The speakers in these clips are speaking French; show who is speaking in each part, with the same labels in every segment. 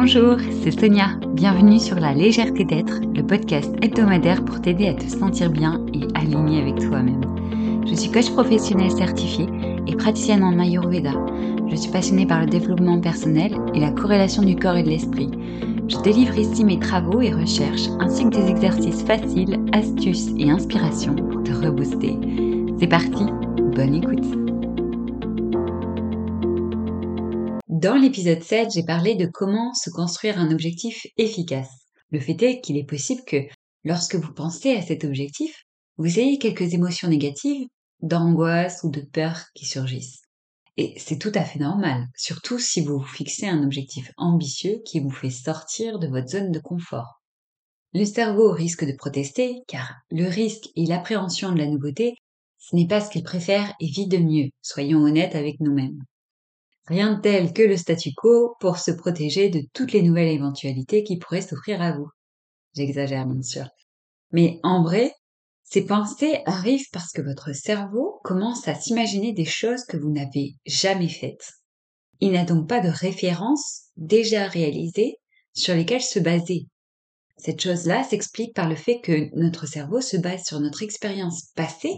Speaker 1: Bonjour, c'est Sonia. Bienvenue sur La légèreté d'être, le podcast hebdomadaire pour t'aider à te sentir bien et aligné avec toi-même. Je suis coach professionnel certifié et praticienne en Ayurveda. Je suis passionnée par le développement personnel et la corrélation du corps et de l'esprit. Je délivre ici mes travaux et recherches ainsi que des exercices faciles, astuces et inspirations pour te rebooster. C'est parti, bonne écoute. Dans l'épisode 7, j'ai parlé de comment se construire un objectif efficace. Le fait est qu'il est possible que, lorsque vous pensez à cet objectif, vous ayez quelques émotions négatives, d'angoisse ou de peur qui surgissent. Et c'est tout à fait normal, surtout si vous vous fixez un objectif ambitieux qui vous fait sortir de votre zone de confort. Le cerveau risque de protester car le risque et l'appréhension de la nouveauté, ce n'est pas ce qu'il préfère et vit de mieux, soyons honnêtes avec nous-mêmes. Rien de tel que le statu quo pour se protéger de toutes les nouvelles éventualités qui pourraient s'offrir à vous. J'exagère bien sûr. Mais en vrai, ces pensées arrivent parce que votre cerveau commence à s'imaginer des choses que vous n'avez jamais faites. Il n'a donc pas de références déjà réalisées sur lesquelles se baser. Cette chose-là s'explique par le fait que notre cerveau se base sur notre expérience passée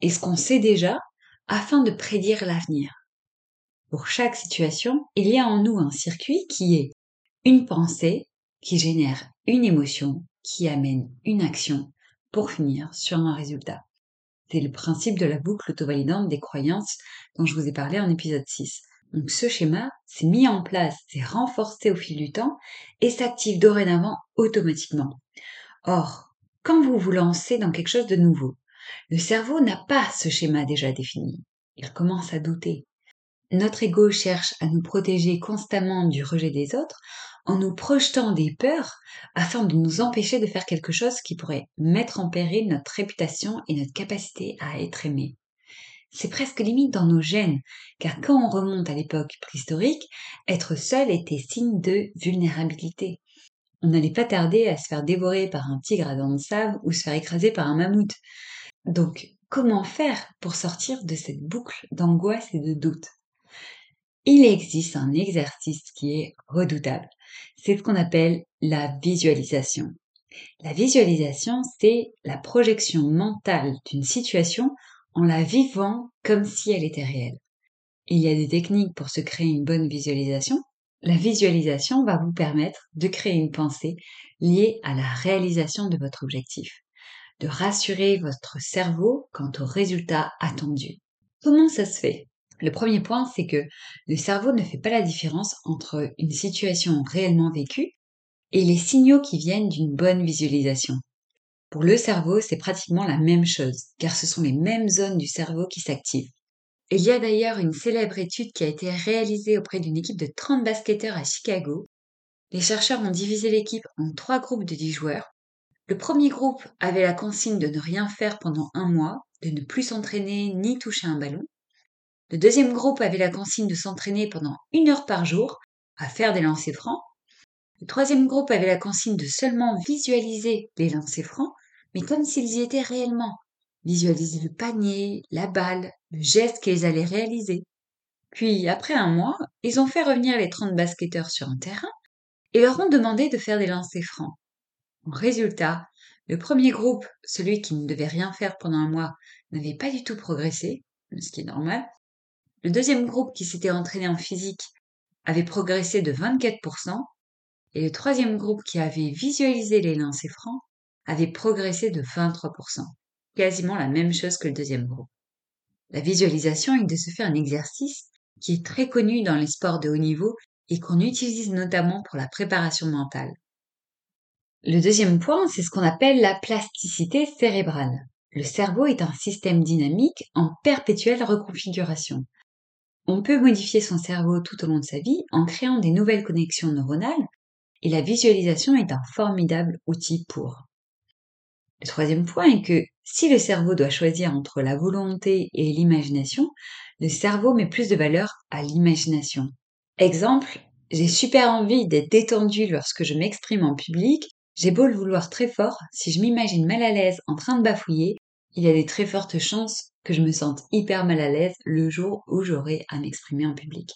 Speaker 1: et ce qu'on sait déjà afin de prédire l'avenir. Pour chaque situation, il y a en nous un circuit qui est une pensée qui génère une émotion qui amène une action pour finir sur un résultat. C'est le principe de la boucle auto-validante des croyances dont je vous ai parlé en épisode 6. Donc ce schéma s'est mis en place, s'est renforcé au fil du temps et s'active dorénavant automatiquement. Or, quand vous vous lancez dans quelque chose de nouveau, le cerveau n'a pas ce schéma déjà défini. Il commence à douter, notre ego cherche à nous protéger constamment du rejet des autres en nous projetant des peurs afin de nous empêcher de faire quelque chose qui pourrait mettre en péril notre réputation et notre capacité à être aimé. C'est presque limite dans nos gènes, car quand on remonte à l'époque préhistorique, être seul était signe de vulnérabilité. On n'allait pas tarder à se faire dévorer par un tigre à dents de sable ou se faire écraser par un mammouth. Donc, comment faire pour sortir de cette boucle d'angoisse et de doute? Il existe un exercice qui est redoutable. C'est ce qu'on appelle la visualisation. La visualisation, c'est la projection mentale d'une situation en la vivant comme si elle était réelle. Il y a des techniques pour se créer une bonne visualisation. La visualisation va vous permettre de créer une pensée liée à la réalisation de votre objectif, de rassurer votre cerveau quant au résultat attendu. Comment ça se fait? Le premier point, c'est que le cerveau ne fait pas la différence entre une situation réellement vécue et les signaux qui viennent d'une bonne visualisation. Pour le cerveau, c'est pratiquement la même chose, car ce sont les mêmes zones du cerveau qui s'activent. Il y a d'ailleurs une célèbre étude qui a été réalisée auprès d'une équipe de 30 basketteurs à Chicago. Les chercheurs ont divisé l'équipe en trois groupes de 10 joueurs. Le premier groupe avait la consigne de ne rien faire pendant un mois, de ne plus s'entraîner ni toucher un ballon. Le deuxième groupe avait la consigne de s'entraîner pendant une heure par jour à faire des lancers francs. Le troisième groupe avait la consigne de seulement visualiser les lancers francs, mais comme s'ils y étaient réellement. Visualiser le panier, la balle, le geste qu'ils allaient réaliser. Puis, après un mois, ils ont fait revenir les 30 basketteurs sur un terrain et leur ont demandé de faire des lancers francs. En résultat, le premier groupe, celui qui ne devait rien faire pendant un mois, n'avait pas du tout progressé, ce qui est normal, le deuxième groupe qui s'était entraîné en physique avait progressé de 24% et le troisième groupe qui avait visualisé les lancers francs avait progressé de 23%, quasiment la même chose que le deuxième groupe. La visualisation est de se faire un exercice qui est très connu dans les sports de haut niveau et qu'on utilise notamment pour la préparation mentale. Le deuxième point, c'est ce qu'on appelle la plasticité cérébrale. Le cerveau est un système dynamique en perpétuelle reconfiguration. On peut modifier son cerveau tout au long de sa vie en créant des nouvelles connexions neuronales et la visualisation est un formidable outil pour. Le troisième point est que si le cerveau doit choisir entre la volonté et l'imagination, le cerveau met plus de valeur à l'imagination. Exemple, j'ai super envie d'être détendu lorsque je m'exprime en public, j'ai beau le vouloir très fort, si je m'imagine mal à l'aise en train de bafouiller, il y a des très fortes chances que je me sente hyper mal à l'aise le jour où j'aurai à m'exprimer en public.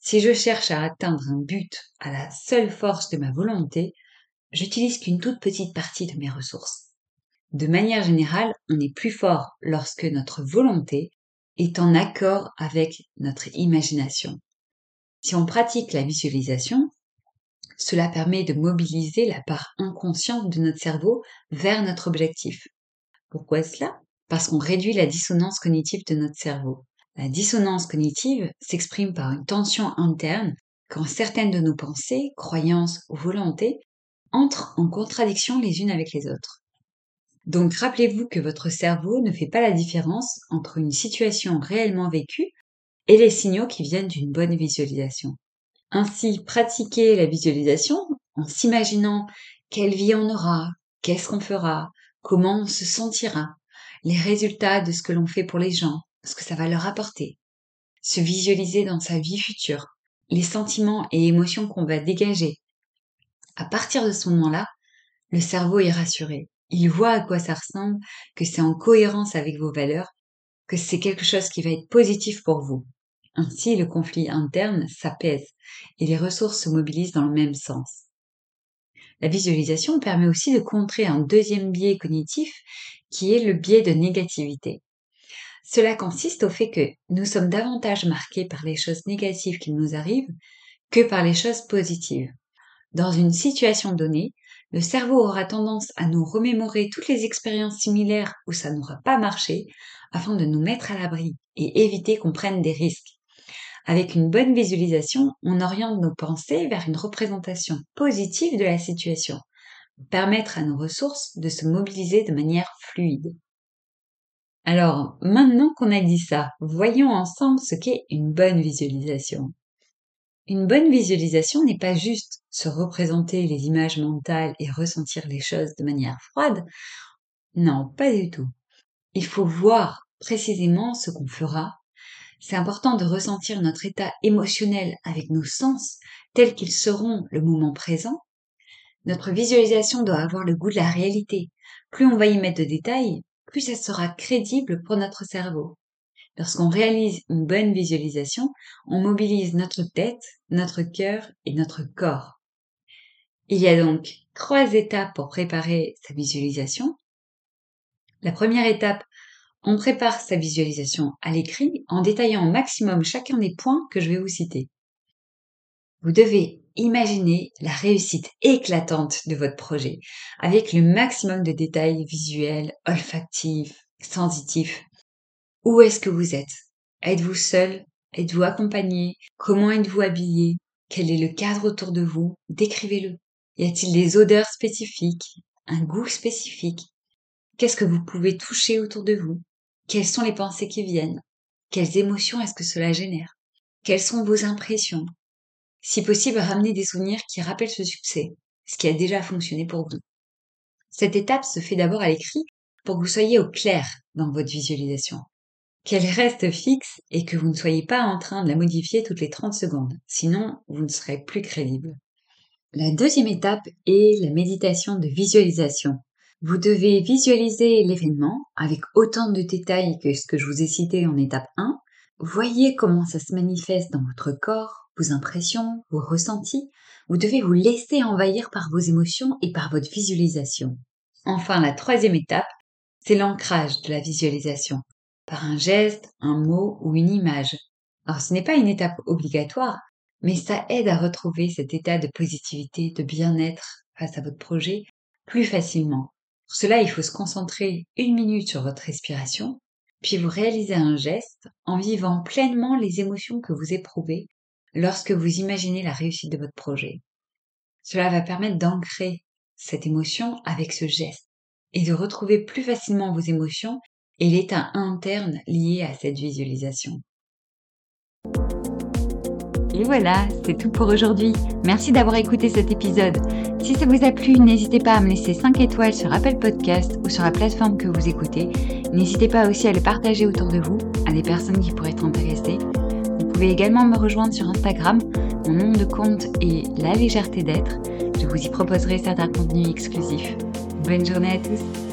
Speaker 1: Si je cherche à atteindre un but à la seule force de ma volonté, j'utilise qu'une toute petite partie de mes ressources. De manière générale, on est plus fort lorsque notre volonté est en accord avec notre imagination. Si on pratique la visualisation, cela permet de mobiliser la part inconsciente de notre cerveau vers notre objectif. Pourquoi cela Parce qu'on réduit la dissonance cognitive de notre cerveau. La dissonance cognitive s'exprime par une tension interne quand certaines de nos pensées, croyances ou volontés entrent en contradiction les unes avec les autres. Donc rappelez-vous que votre cerveau ne fait pas la différence entre une situation réellement vécue et les signaux qui viennent d'une bonne visualisation. Ainsi, pratiquer la visualisation en s'imaginant quelle vie on aura, qu'est-ce qu'on fera, comment on se sentira, les résultats de ce que l'on fait pour les gens, ce que ça va leur apporter. Se visualiser dans sa vie future, les sentiments et émotions qu'on va dégager. À partir de ce moment-là, le cerveau est rassuré. Il voit à quoi ça ressemble, que c'est en cohérence avec vos valeurs, que c'est quelque chose qui va être positif pour vous. Ainsi, le conflit interne s'apaise et les ressources se mobilisent dans le même sens. La visualisation permet aussi de contrer un deuxième biais cognitif qui est le biais de négativité. Cela consiste au fait que nous sommes davantage marqués par les choses négatives qui nous arrivent que par les choses positives. Dans une situation donnée, le cerveau aura tendance à nous remémorer toutes les expériences similaires où ça n'aura pas marché afin de nous mettre à l'abri et éviter qu'on prenne des risques. Avec une bonne visualisation, on oriente nos pensées vers une représentation positive de la situation, permettre à nos ressources de se mobiliser de manière fluide. Alors, maintenant qu'on a dit ça, voyons ensemble ce qu'est une bonne visualisation. Une bonne visualisation n'est pas juste se représenter les images mentales et ressentir les choses de manière froide. Non, pas du tout. Il faut voir précisément ce qu'on fera. C'est important de ressentir notre état émotionnel avec nos sens tels qu'ils seront le moment présent. Notre visualisation doit avoir le goût de la réalité. Plus on va y mettre de détails, plus ça sera crédible pour notre cerveau. Lorsqu'on réalise une bonne visualisation, on mobilise notre tête, notre cœur et notre corps. Il y a donc trois étapes pour préparer sa visualisation. La première étape, on prépare sa visualisation à l'écrit en détaillant au maximum chacun des points que je vais vous citer. Vous devez imaginer la réussite éclatante de votre projet avec le maximum de détails visuels, olfactifs, sensitifs. Où est-ce que vous êtes? Êtes-vous seul? Êtes-vous accompagné? Comment êtes-vous habillé? Quel est le cadre autour de vous? Décrivez-le. Y a-t-il des odeurs spécifiques? Un goût spécifique? Qu'est-ce que vous pouvez toucher autour de vous? Quelles sont les pensées qui viennent? Quelles émotions est-ce que cela génère? Quelles sont vos impressions? Si possible, ramenez des souvenirs qui rappellent ce succès, ce qui a déjà fonctionné pour vous. Cette étape se fait d'abord à l'écrit pour que vous soyez au clair dans votre visualisation qu'elle reste fixe et que vous ne soyez pas en train de la modifier toutes les 30 secondes. Sinon, vous ne serez plus crédible. La deuxième étape est la méditation de visualisation. Vous devez visualiser l'événement avec autant de détails que ce que je vous ai cité en étape 1. Voyez comment ça se manifeste dans votre corps, vos impressions, vos ressentis. Vous devez vous laisser envahir par vos émotions et par votre visualisation. Enfin, la troisième étape, c'est l'ancrage de la visualisation par un geste, un mot ou une image. Alors ce n'est pas une étape obligatoire, mais ça aide à retrouver cet état de positivité, de bien-être face à votre projet plus facilement. Pour cela, il faut se concentrer une minute sur votre respiration, puis vous réalisez un geste en vivant pleinement les émotions que vous éprouvez lorsque vous imaginez la réussite de votre projet. Cela va permettre d'ancrer cette émotion avec ce geste et de retrouver plus facilement vos émotions et l'état interne lié à cette visualisation. Et voilà, c'est tout pour aujourd'hui. Merci d'avoir écouté cet épisode. Si ça vous a plu, n'hésitez pas à me laisser 5 étoiles sur Apple Podcast ou sur la plateforme que vous écoutez. N'hésitez pas aussi à le partager autour de vous, à des personnes qui pourraient être intéressées. Vous pouvez également me rejoindre sur Instagram. Mon nom de compte est La Légèreté d'être. Je vous y proposerai certains contenus exclusifs. Bonne journée à tous